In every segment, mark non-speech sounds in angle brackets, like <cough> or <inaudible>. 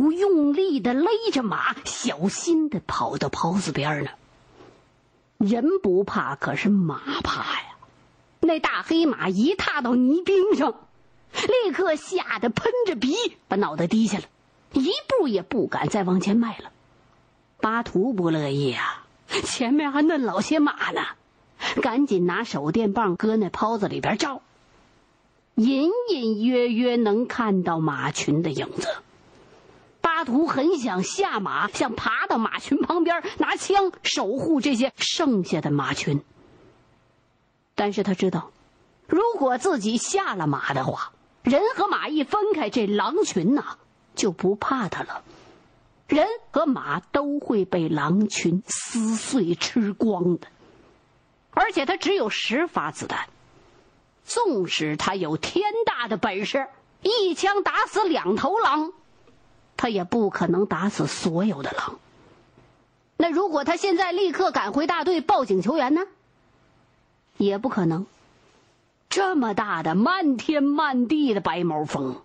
不用力的勒着马，小心的跑到袍子边呢。人不怕，可是马怕呀！那大黑马一踏到泥冰上，立刻吓得喷着鼻，把脑袋低下了，一步也不敢再往前迈了。巴图不乐意啊，前面还嫩老些马呢，赶紧拿手电棒搁那袍子里边照，隐隐约约能看到马群的影子。巴图很想下马，想爬到马群旁边拿枪守护这些剩下的马群。但是他知道，如果自己下了马的话，人和马一分开，这狼群呐就不怕他了。人和马都会被狼群撕碎吃光的。而且他只有十发子弹，纵使他有天大的本事，一枪打死两头狼。他也不可能打死所有的狼。那如果他现在立刻赶回大队报警求援呢？也不可能。这么大的漫天漫地的白毛风，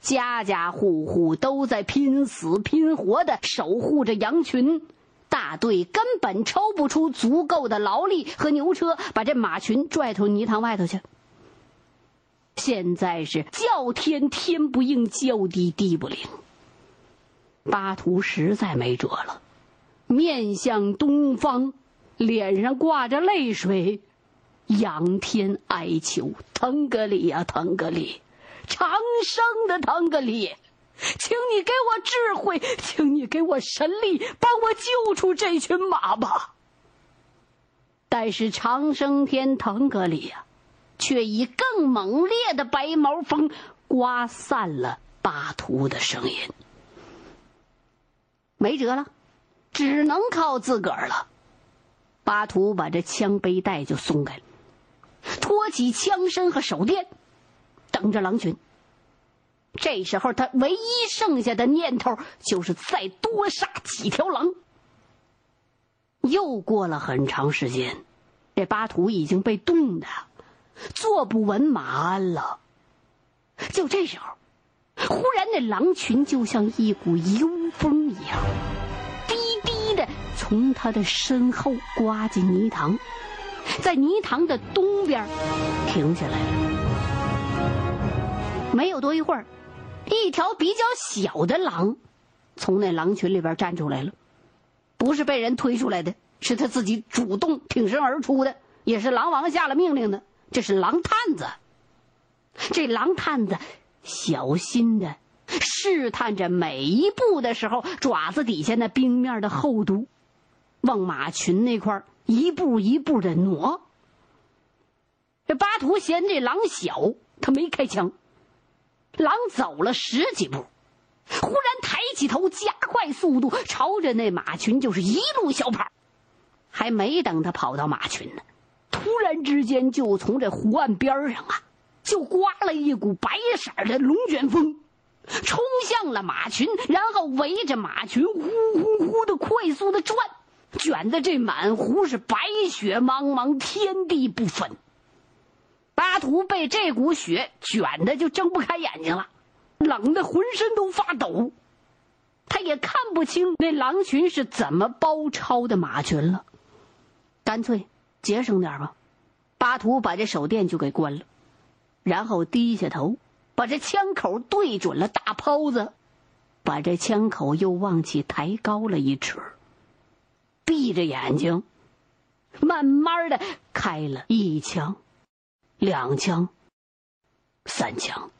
家家户户都在拼死拼活的守护着羊群，大队根本抽不出足够的劳力和牛车把这马群拽出泥塘外头去。现在是叫天天不应，叫地地不灵。巴图实在没辙了，面向东方，脸上挂着泪水，仰天哀求：“腾格里呀，腾格里，长生的腾格里，请你给我智慧，请你给我神力，帮我救出这群马吧。”但是长生天腾格里呀，却以更猛烈的白毛风刮散了巴图的声音。没辙了，只能靠自个儿了。巴图把这枪背带就松开了，托起枪身和手电，等着狼群。这时候，他唯一剩下的念头就是再多杀几条狼。又过了很长时间，这巴图已经被冻得坐不稳马鞍了。就这时候。忽然，那狼群就像一股幽风一样，低低的从他的身后刮进泥塘，在泥塘的东边停下来了。没有多一会儿，一条比较小的狼从那狼群里边站出来了，不是被人推出来的，是他自己主动挺身而出的，也是狼王下了命令的。这是狼探子，这狼探子。小心的试探着每一步的时候，爪子底下那冰面的厚度，往马群那块一步一步的挪。这巴图嫌这狼小，他没开枪。狼走了十几步，忽然抬起头，加快速度，朝着那马群就是一路小跑。还没等他跑到马群呢，突然之间就从这湖岸边上啊。就刮了一股白色的龙卷风，冲向了马群，然后围着马群呼呼呼的快速的转，卷的这满湖是白雪茫茫，天地不分。巴图被这股雪卷的就睁不开眼睛了，冷的浑身都发抖，他也看不清那狼群是怎么包抄的马群了，干脆节省点吧。巴图把这手电就给关了。然后低下头，把这枪口对准了大炮子，把这枪口又往起抬高了一尺。闭着眼睛，慢慢的开了一枪，两枪，三枪。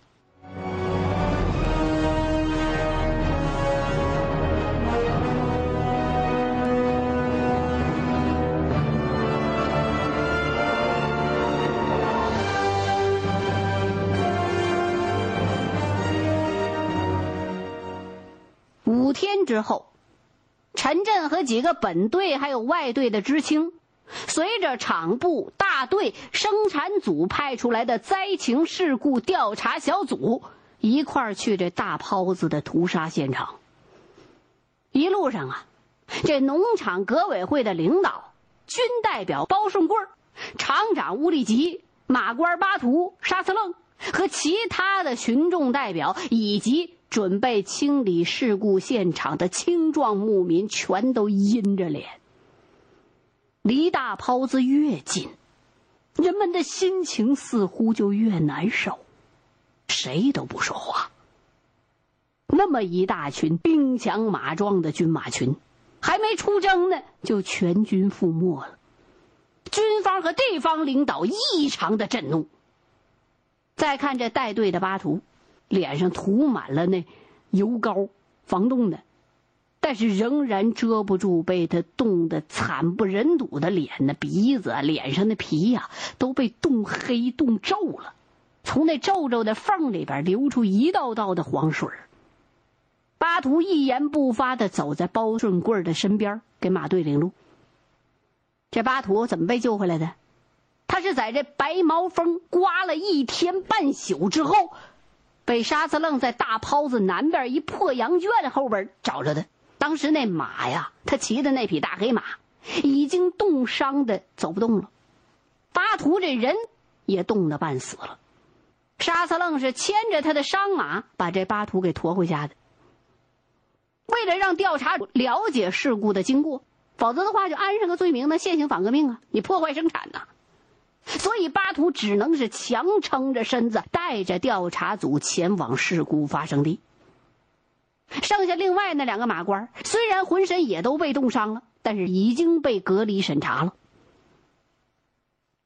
五天之后，陈震和几个本队还有外队的知青，随着厂部、大队、生产组派出来的灾情事故调查小组一块儿去这大泡子的屠杀现场。一路上啊，这农场革委会的领导、军代表包顺贵、厂长乌力吉、马官巴图、沙司楞和其他的群众代表以及。准备清理事故现场的青壮牧民全都阴着脸。离大袍子越近，人们的心情似乎就越难受，谁都不说话。那么一大群兵强马壮的军马群，还没出征呢，就全军覆没了。军方和地方领导异常的震怒。再看这带队的巴图，脸上涂满了那油膏，防冻的，但是仍然遮不住被他冻得惨不忍睹的脸呢，鼻子、脸上的皮呀都被冻黑、冻皱了，从那皱皱的缝里边流出一道道的黄水巴图一言不发的走在包顺贵的身边，给马队领路。这巴图怎么被救回来的？他是在这白毛风刮了一天半宿之后，被沙子愣在大泡子南边一破羊圈后边找着的。当时那马呀，他骑的那匹大黑马，已经冻伤的走不动了。巴图这人也冻得半死了。沙子愣是牵着他的伤马，把这巴图给驮回家的。为了让调查了解事故的经过，否则的话就安上个罪名那，现行反革命啊，你破坏生产呐。所以巴图只能是强撑着身子，带着调查组前往事故发生地。剩下另外那两个马官，虽然浑身也都被冻伤了，但是已经被隔离审查了。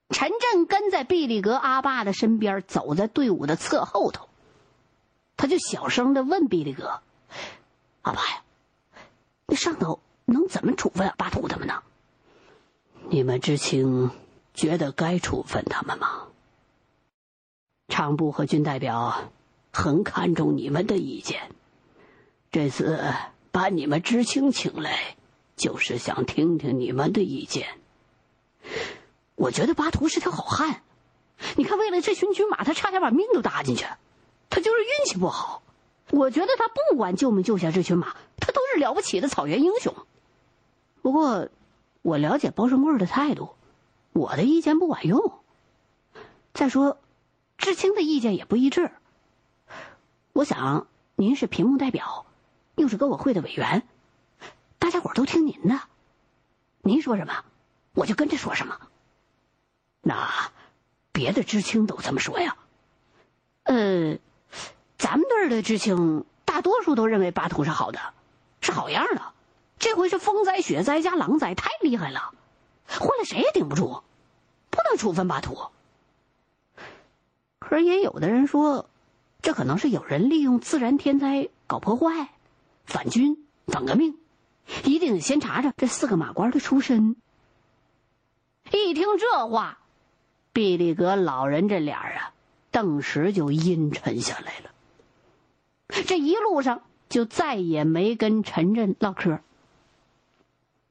陈震跟在毕力格阿爸的身边，走在队伍的侧后头，他就小声的问毕力格：“阿爸呀，那上头能怎么处分巴图他们呢？你们知情？”觉得该处分他们吗？厂部和军代表很看重你们的意见，这次把你们知青请来，就是想听听你们的意见。我觉得巴图是条好汉，你看，为了这群军马，他差点把命都搭进去，他就是运气不好。我觉得他不管救没救下这群马，他都是了不起的草原英雄。不过，我了解包胜贵的态度。我的意见不管用。再说，知青的意见也不一致。我想您是屏幕代表，又是革委会的委员，大家伙都听您的。您说什么，我就跟着说什么。那别的知青都这么说呀？呃，咱们队的知青大多数都认为巴图是好的，是好样的。这回是风灾、雪灾加狼灾，太厉害了，换了谁也顶不住。不能处分巴图。可是也有的人说，这可能是有人利用自然天灾搞破坏、反军、反革命，一定得先查查这四个马官的出身。一听这话，毕力格老人这脸啊，顿时就阴沉下来了。这一路上就再也没跟陈震唠嗑。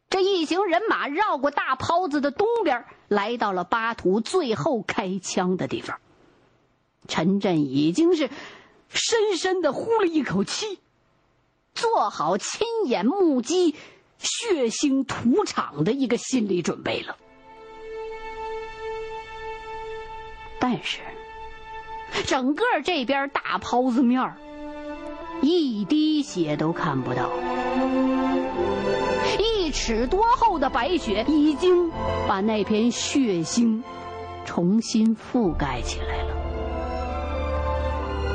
这一行人马绕过大泡子的东边，来到了巴图最后开枪的地方。陈震已经是深深的呼了一口气，做好亲眼目击血腥屠场的一个心理准备了。但是，整个这边大泡子面一滴血都看不到。尺多厚的白雪已经把那片血腥重新覆盖起来了。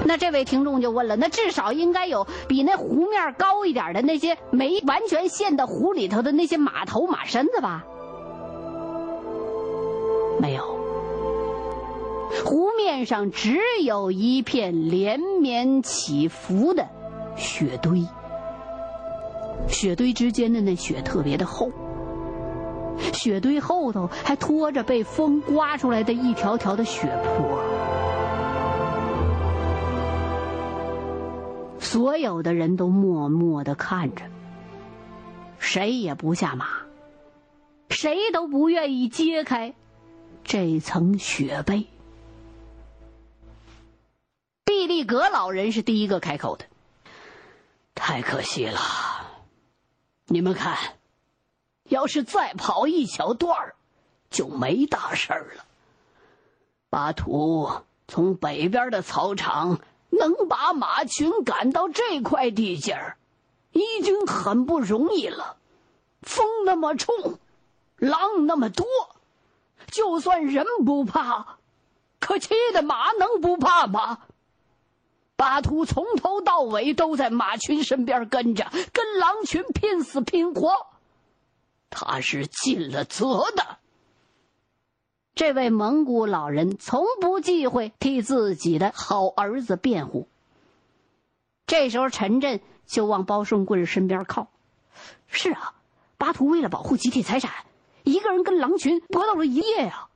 那这位听众就问了：那至少应该有比那湖面高一点的那些没完全陷到湖里头的那些马头马身子吧？没有，湖面上只有一片连绵起伏的雪堆。雪堆之间的那雪特别的厚，雪堆后头还拖着被风刮出来的一条条的雪坡。所有的人都默默的看着，谁也不下马，谁都不愿意揭开这层雪被。毕利格老人是第一个开口的：“太可惜了。”你们看，要是再跑一小段儿，就没大事儿了。巴图从北边的草场能把马群赶到这块地界儿，已经很不容易了。风那么冲，狼那么多，就算人不怕，可骑的马能不怕吗？巴图从头到尾都在马群身边跟着，跟狼群拼死拼活，他是尽了责的。这位蒙古老人从不忌讳替自己的好儿子辩护。这时候，陈震就往包顺贵身边靠。是啊，巴图为了保护集体财产，一个人跟狼群搏斗了一夜呀，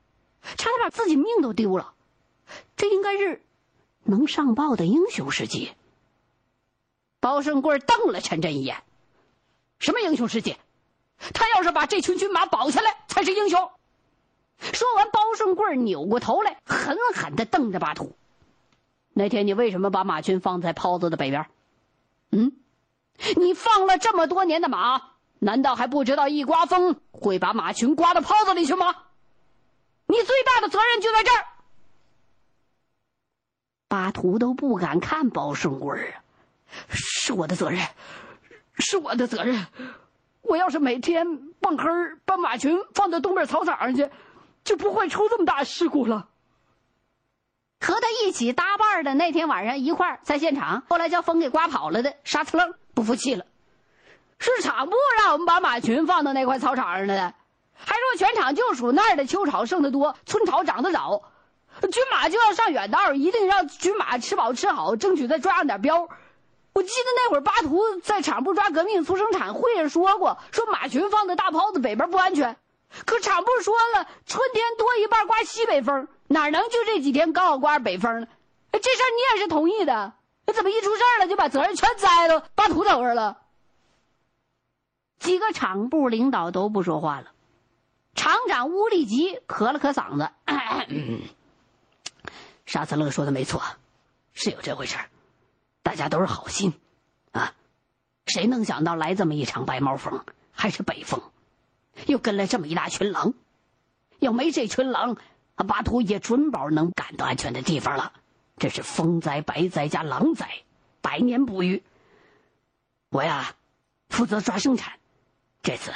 差点把自己命都丢了。这应该是。能上报的英雄事迹。包顺贵瞪了陈震一眼：“什么英雄事迹？他要是把这群军马保下来，才是英雄。”说完，包顺贵扭过头来，狠狠的瞪着巴图：“那天你为什么把马群放在泡子的北边？嗯，你放了这么多年的马，难道还不知道一刮风会把马群刮到泡子里去吗？你最大的责任就在这儿。”巴图都不敢看包顺贵啊！是我的责任，是我的责任。我要是每天蹦黑把马群放到东边草场上去，就不会出这么大事故了。和他一起搭伴的那天晚上一块在现场，后来叫风给刮跑了的沙刺楞不服气了，是场部让我们把马群放到那块草场上的，还说全场就属那儿的秋草剩得多，春草长得早。军马就要上远道，一定让军马吃饱吃好，争取再抓上点膘。我记得那会儿巴图在厂部抓革命促生产会上说过，说马群放在大泡子北边不安全。可厂部说了，春天多一半刮西北风，哪能就这几天刚好刮北风呢？这事儿你也是同意的，那怎么一出事了就把责任全栽到巴图头上了？几个厂部领导都不说话了，厂长乌力吉咳了咳嗓子。咳 <coughs> 咳沙子乐说的没错，是有这回事大家都是好心，啊，谁能想到来这么一场白毛风，还是北风，又跟了这么一大群狼，要没这群狼，巴图也准保能赶到安全的地方了。这是风灾、白灾加狼灾，百年不遇。我呀，负责抓生产，这次，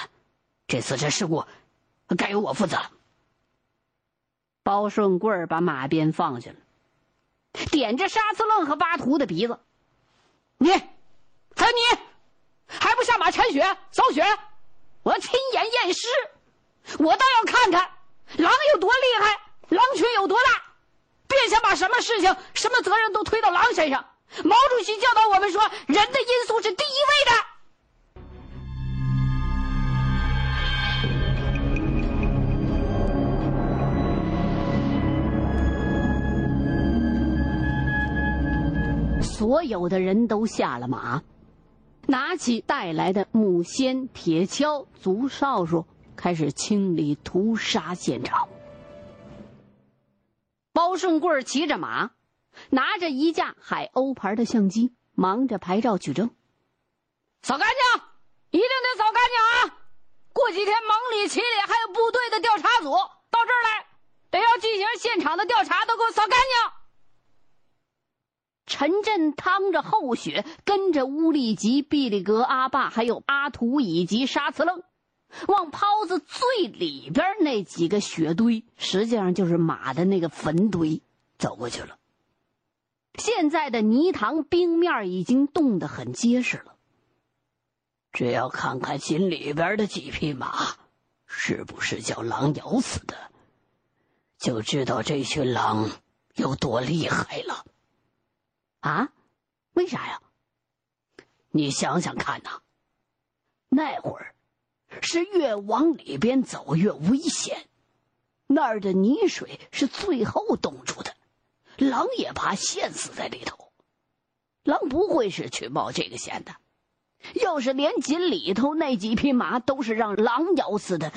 这次这事故，该由我负责。包顺贵把马鞭放下了，点着沙司楞和巴图的鼻子：“你，还有你，还不下马铲雪扫雪？我要亲眼验尸，我倒要看看狼有多厉害，狼群有多大。别想把什么事情、什么责任都推到狼身上。毛主席教导我们说，人的因素是第一位的。”所有的人都下了马，拿起带来的木锨、铁锹、竹哨数，开始清理屠杀现场。包顺贵骑着马，拿着一架海鸥牌的相机，忙着拍照取证。扫干净，一定得扫干净啊！过几天蒙里、齐里还有部队的调查组到这儿来，得要进行现场的调查，都给我扫干净。陈震趟着厚雪，跟着乌力吉、毕力格、阿爸，还有阿图以及沙茨楞，往泡子最里边那几个雪堆，实际上就是马的那个坟堆，走过去了。现在的泥塘冰面已经冻得很结实了。只要看看心里边的几匹马，是不是叫狼咬死的，就知道这群狼有多厉害了。啊，为啥呀？你想想看呐，那会儿是越往里边走越危险，那儿的泥水是最后冻住的，狼也怕陷死在里头。狼不会是去冒这个险的。要是连井里头那几匹马都是让狼咬死的，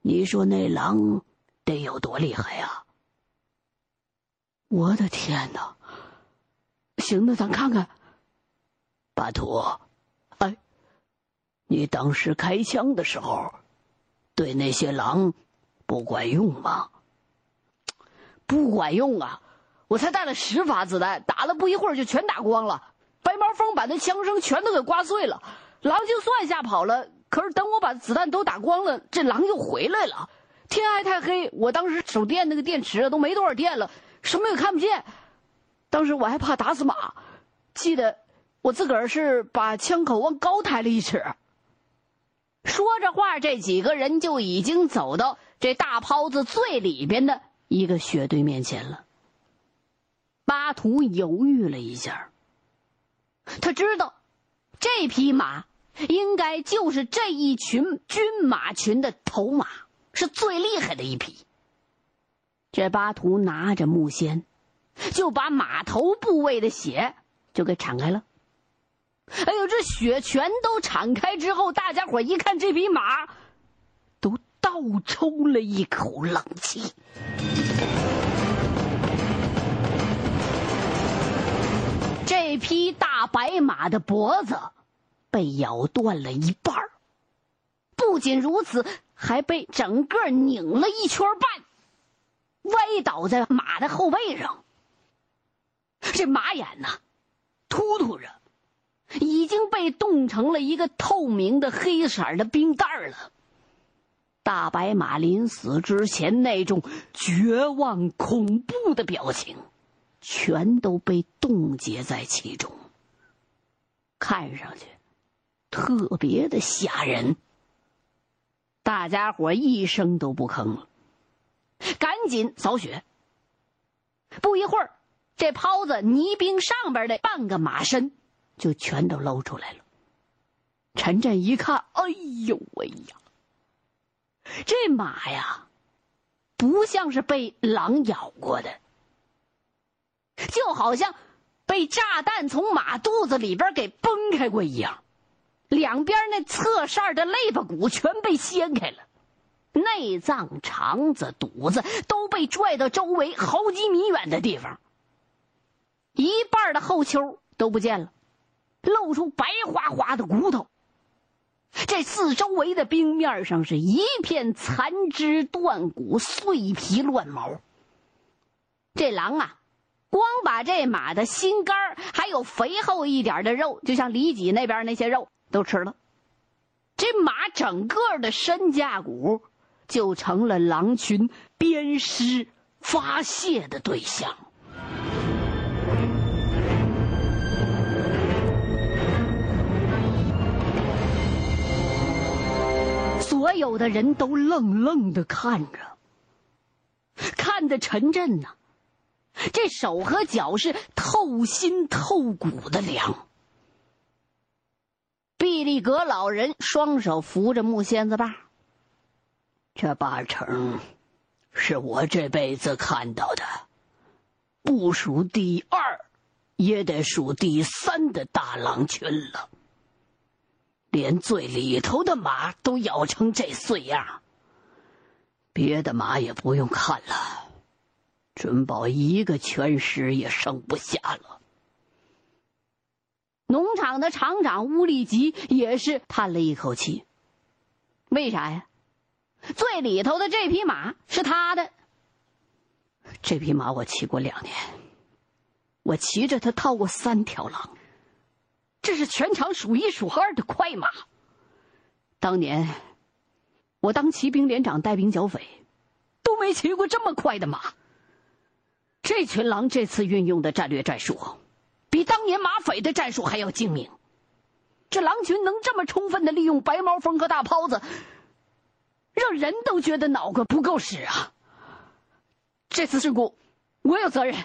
你说那狼得有多厉害呀？我的天哪！行，那咱看看。巴图，哎，你当时开枪的时候，对那些狼不管用吗？不管用啊！我才带了十发子弹，打了不一会儿就全打光了。白毛风把那枪声全都给刮碎了，狼就算吓跑了。可是等我把子弹都打光了，这狼又回来了。天还太黑，我当时手电那个电池都没多少电了，什么也看不见。当时我还怕打死马，记得我自个儿是把枪口往高抬了一尺。说着话，这几个人就已经走到这大泡子最里边的一个雪堆面前了。巴图犹豫了一下，他知道这匹马应该就是这一群军马群的头马，是最厉害的一匹。这巴图拿着木锨，就把马头部位的血就给铲开了。哎呦，这血全都铲开之后，大家伙一看这匹马，都倒抽了一口冷气。这匹大白马的脖子被咬断了一半不仅如此，还被整个拧了一圈半，歪倒在马的后背上。这马眼呐，突突着。已经被冻成了一个透明的黑色的冰袋了。大白马临死之前那种绝望、恐怖的表情，全都被冻结在其中，看上去特别的吓人。大家伙一声都不吭了，赶紧扫雪。不一会儿，这泡子泥冰上边的半个马身。就全都露出来了。陈震一看，哎呦喂呀！这马呀，不像是被狼咬过的，就好像被炸弹从马肚子里边给崩开过一样。两边那侧扇的肋巴骨全被掀开了，内脏、肠子、肚子都被拽到周围好几米远的地方，一半的后丘都不见了。露出白花花的骨头，这四周围的冰面上是一片残肢断骨、碎皮乱毛。这狼啊，光把这马的心肝还有肥厚一点的肉，就像里脊那边那些肉都吃了，这马整个的身架骨就成了狼群鞭尸发泄的对象。有的人都愣愣的看着，看的陈震呐，这手和脚是透心透骨的凉。毕利格老人双手扶着木仙子把，这八成是我这辈子看到的，不数第二，也得数第三的大狼群了。连最里头的马都咬成这碎样，别的马也不用看了，准保一个全尸也剩不下了。农场的厂长乌力吉也是叹了一口气。为啥呀？最里头的这匹马是他的。这匹马我骑过两年，我骑着它套过三条狼。这是全场数一数二的快马。当年我当骑兵连长带兵剿匪，都没骑过这么快的马。这群狼这次运用的战略战术，比当年马匪的战术还要精明。这狼群能这么充分的利用白毛风和大泡子，让人都觉得脑壳不够使啊！这次事故，我有责任。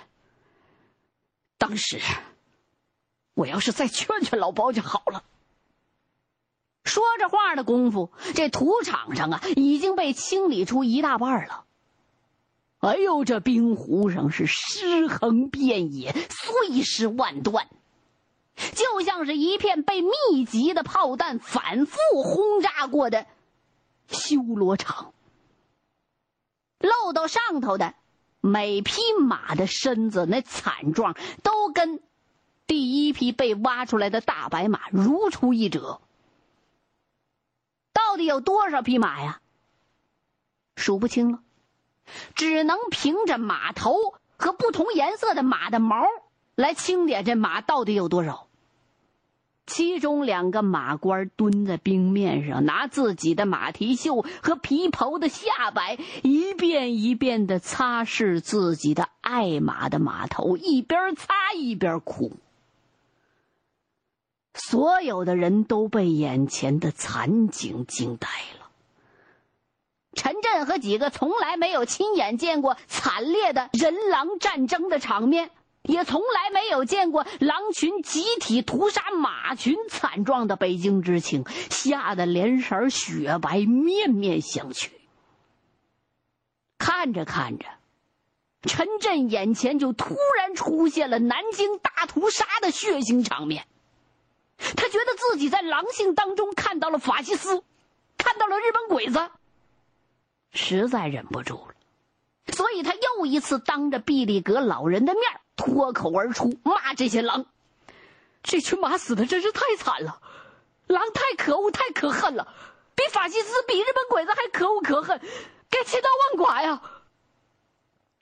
当时。我要是再劝劝老包就好了。说着话的功夫，这土场上啊已经被清理出一大半了。哎呦，这冰湖上是尸横遍野，碎尸万段，就像是一片被密集的炮弹反复轰炸过的修罗场。露到上头的每匹马的身子，那惨状都跟。第一批被挖出来的大白马如出一辙，到底有多少匹马呀？数不清了，只能凭着马头和不同颜色的马的毛来清点这马到底有多少。其中两个马官蹲在冰面上，拿自己的马蹄袖和皮袍的下摆，一遍一遍的擦拭自己的爱马的马头，一边擦一边哭。所有的人都被眼前的惨景惊呆了。陈震和几个从来没有亲眼见过惨烈的人狼战争的场面。也从来没有见过狼群集体屠杀马群惨状的北京知青，吓得脸色雪白，面面相觑。看着看着，陈震眼前就突然出现了南京大屠杀的血腥场面。他觉得自己在狼性当中看到了法西斯，看到了日本鬼子，实在忍不住了，所以他又一次当着毕利格老人的面脱口而出骂这些狼：“这群马死的真是太惨了，狼太可恶太可恨了，比法西斯比日本鬼子还可恶可恨，该千刀万剐呀！”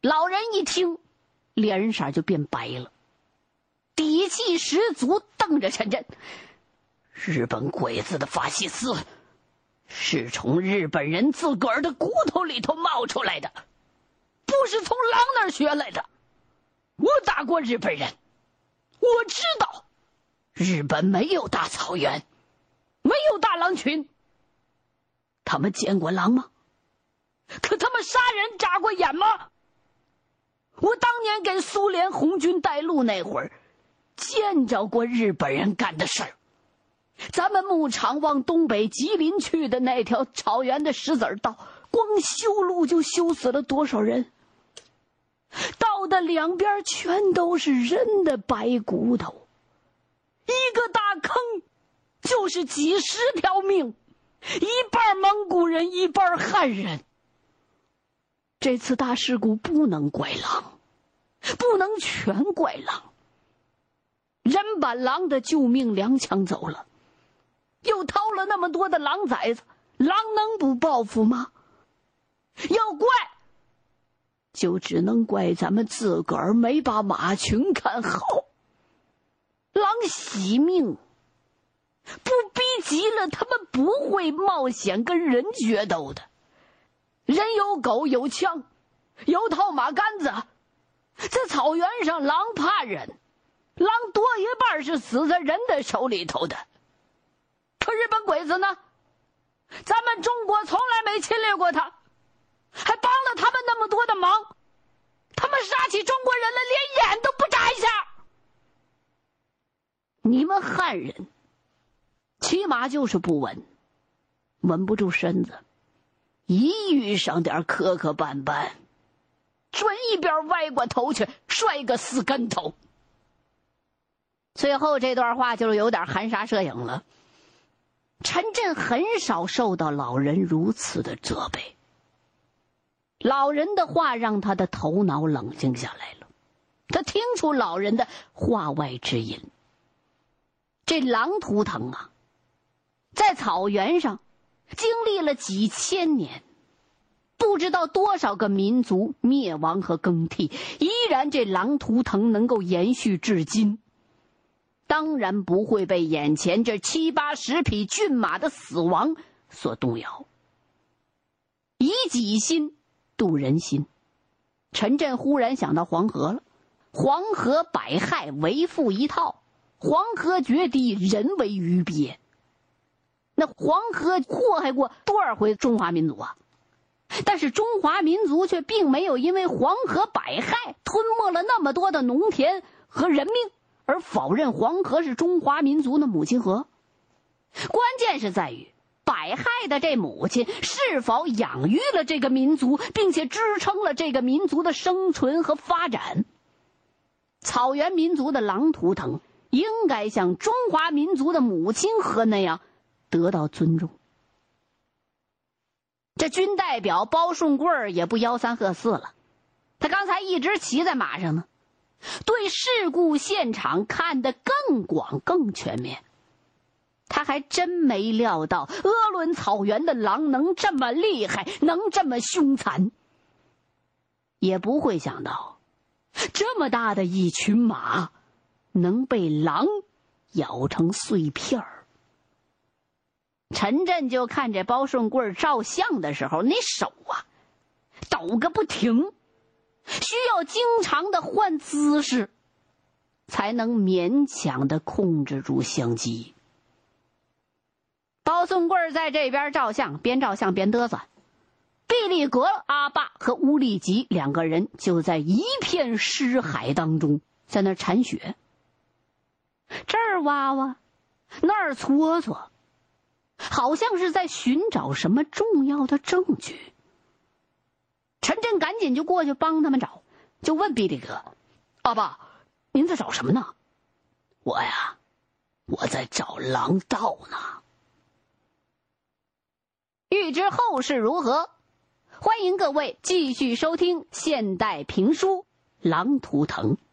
老人一听，脸色就变白了，底气十足，瞪着陈震：“日本鬼子的法西斯，是从日本人自个儿的骨头里头冒出来的，不是从狼那儿学来的。”我打过日本人，我知道，日本没有大草原，没有大狼群。他们见过狼吗？可他们杀人眨过眼吗？我当年给苏联红军带路那会儿，见着过日本人干的事儿。咱们牧场往东北吉林去的那条草原的石子道，光修路就修死了多少人？道的两边全都是人的白骨头，一个大坑，就是几十条命，一半蒙古人，一半汉人。这次大事故不能怪狼，不能全怪狼。人把狼的救命粮抢走了，又掏了那么多的狼崽子，狼能不报复吗？要怪。就只能怪咱们自个儿没把马群看好。狼惜命，不逼急了，他们不会冒险跟人决斗的。人有狗有枪，有套马杆子，在草原上，狼怕人，狼多一半是死在人的手里头的。可日本鬼子呢？咱们中国从来没侵略过他。还帮了他们那么多的忙，他们杀起中国人来连眼都不眨一下。你们汉人，骑马就是不稳，稳不住身子，一遇上点磕磕绊绊，准一边歪过头去摔个死跟头。最后这段话就是有点含沙射影了。陈震很少受到老人如此的责备。老人的话让他的头脑冷静下来了，他听出老人的话外之音。这狼图腾啊，在草原上经历了几千年，不知道多少个民族灭亡和更替，依然这狼图腾能够延续至今，当然不会被眼前这七八十匹骏马的死亡所动摇。以己心。度人心，陈震忽然想到黄河了。黄河百害为父一套，黄河决堤，人为鱼鳖。那黄河祸害过多少回中华民族啊？但是中华民族却并没有因为黄河百害吞没了那么多的农田和人命而否认黄河是中华民族的母亲河。关键是在于。百害的这母亲是否养育了这个民族，并且支撑了这个民族的生存和发展？草原民族的狼图腾应该像中华民族的母亲河那样得到尊重。这军代表包顺贵儿也不吆三喝四了，他刚才一直骑在马上呢，对事故现场看得更广更全面。他还真没料到鄂伦草原的狼能这么厉害，能这么凶残。也不会想到，这么大的一群马，能被狼咬成碎片儿。陈震就看这包顺贵照相的时候，那手啊，抖个不停，需要经常的换姿势，才能勉强的控制住相机。包松贵在这边照相，边照相边嘚瑟。毕利格、阿爸和乌力吉两个人就在一片尸海当中，在那铲雪。这儿挖挖，那儿搓搓，好像是在寻找什么重要的证据。陈震赶紧就过去帮他们找，就问毕利哥：“阿爸，您在找什么呢？”“我呀，我在找狼道呢。”欲知后事如何？欢迎各位继续收听现代评书《狼图腾》。